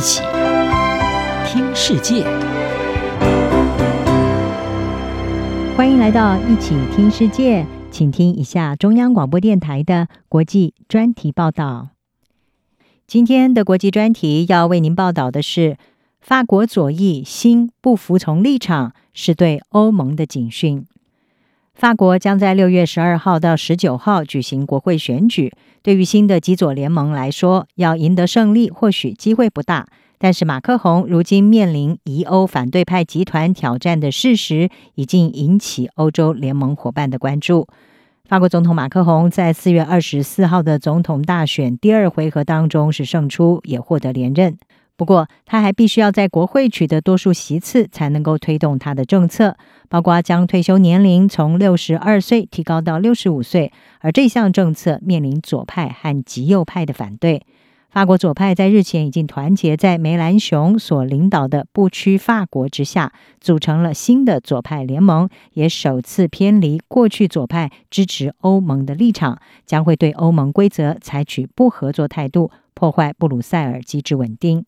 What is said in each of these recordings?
一起听世界，欢迎来到一起听世界，请听一下中央广播电台的国际专题报道。今天的国际专题要为您报道的是，法国左翼新不服从立场是对欧盟的警讯。法国将在六月十二号到十九号举行国会选举。对于新的极左联盟来说，要赢得胜利或许机会不大。但是马克宏如今面临疑欧反对派集团挑战的事实，已经引起欧洲联盟伙伴的关注。法国总统马克宏在四月二十四号的总统大选第二回合当中是胜出，也获得连任。不过，他还必须要在国会取得多数席次，才能够推动他的政策，包括将退休年龄从六十二岁提高到六十五岁。而这项政策面临左派和极右派的反对。法国左派在日前已经团结在梅兰雄所领导的不屈法国之下，组成了新的左派联盟，也首次偏离过去左派支持欧盟的立场，将会对欧盟规则采取不合作态度，破坏布鲁塞尔机制稳定。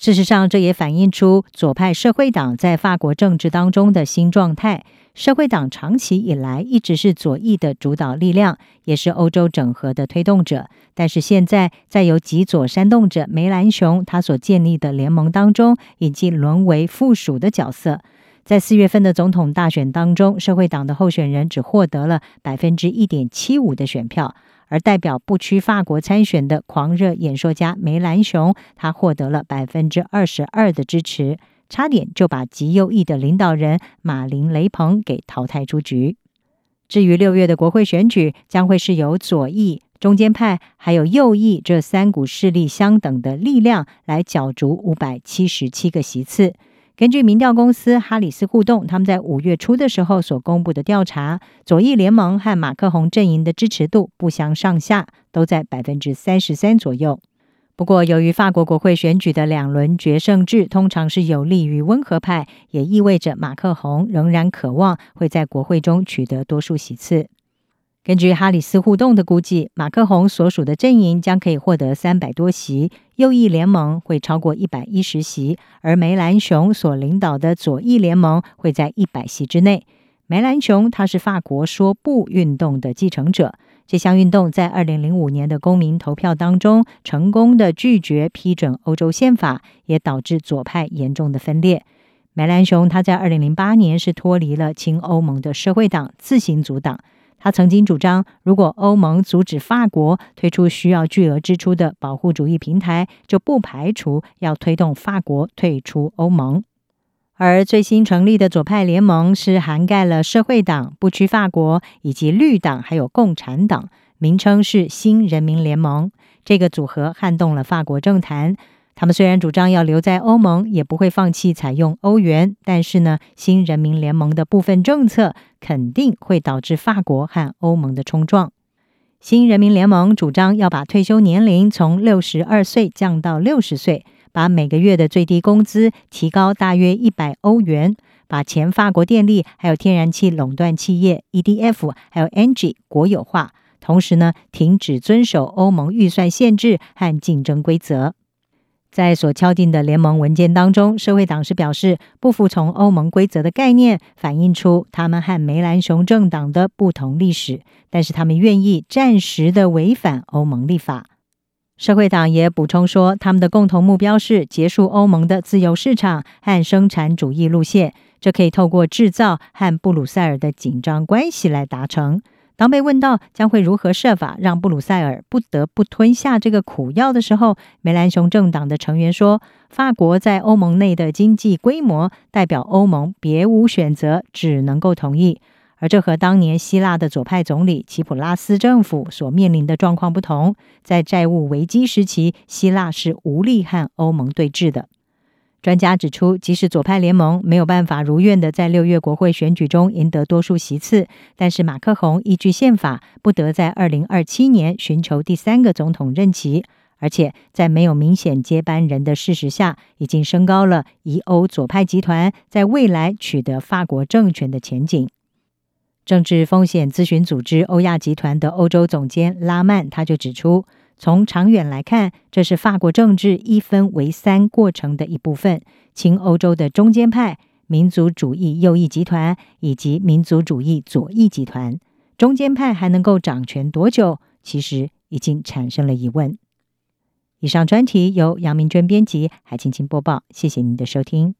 事实上，这也反映出左派社会党在法国政治当中的新状态。社会党长期以来一直是左翼的主导力量，也是欧洲整合的推动者。但是现在，在由极左煽动者梅兰雄他所建立的联盟当中，已经沦为附属的角色。在四月份的总统大选当中，社会党的候选人只获得了百分之一点七五的选票。而代表不屈法国参选的狂热演说家梅兰雄，他获得了百分之二十二的支持，差点就把极右翼的领导人马林雷鹏给淘汰出局。至于六月的国会选举，将会是由左翼、中间派还有右翼这三股势力相等的力量来角逐五百七十七个席次。根据民调公司哈里斯互动，他们在五月初的时候所公布的调查，左翼联盟和马克宏阵营的支持度不相上下，都在百分之三十三左右。不过，由于法国国会选举的两轮决胜制通常是有利于温和派，也意味着马克宏仍然渴望会在国会中取得多数席次。根据哈里斯互动的估计，马克宏所属的阵营将可以获得三百多席，右翼联盟会超过一百一十席，而梅兰雄所领导的左翼联盟会在一百席之内。梅兰雄他是法国说不运动的继承者，这项运动在二零零五年的公民投票当中成功的拒绝批准欧洲宪法，也导致左派严重的分裂。梅兰雄他在二零零八年是脱离了亲欧盟的社会党，自行组党。他曾经主张，如果欧盟阻止法国推出需要巨额支出的保护主义平台，就不排除要推动法国退出欧盟。而最新成立的左派联盟是涵盖了社会党、不屈法国以及绿党，还有共产党，名称是新人民联盟。这个组合撼动了法国政坛。他们虽然主张要留在欧盟，也不会放弃采用欧元，但是呢，新人民联盟的部分政策肯定会导致法国和欧盟的冲撞。新人民联盟主张要把退休年龄从六十二岁降到六十岁，把每个月的最低工资提高大约一百欧元，把前法国电力还有天然气垄断企业 EDF 还有 NG 国有化，同时呢，停止遵守欧盟预算限制和竞争规则。在所敲定的联盟文件当中，社会党是表示不服从欧盟规则的概念，反映出他们和梅兰雄政党的不同历史，但是他们愿意暂时的违反欧盟立法。社会党也补充说，他们的共同目标是结束欧盟的自由市场和生产主义路线，这可以透过制造和布鲁塞尔的紧张关系来达成。当被问到将会如何设法让布鲁塞尔不得不吞下这个苦药的时候，梅兰雄政党的成员说：“法国在欧盟内的经济规模代表欧盟别无选择，只能够同意。而这和当年希腊的左派总理齐普拉斯政府所面临的状况不同，在债务危机时期，希腊是无力和欧盟对峙的。”专家指出，即使左派联盟没有办法如愿的在六月国会选举中赢得多数席次，但是马克宏依据宪法不得在二零二七年寻求第三个总统任期，而且在没有明显接班人的事实下，已经升高了疑欧左派集团在未来取得法国政权的前景。政治风险咨询组织欧亚集团的欧洲总监拉曼他就指出。从长远来看，这是法国政治一分为三过程的一部分。亲欧洲的中间派、民族主义右翼集团以及民族主义左翼集团，中间派还能够掌权多久？其实已经产生了疑问。以上专题由杨明娟编辑，海青青播报。谢谢您的收听。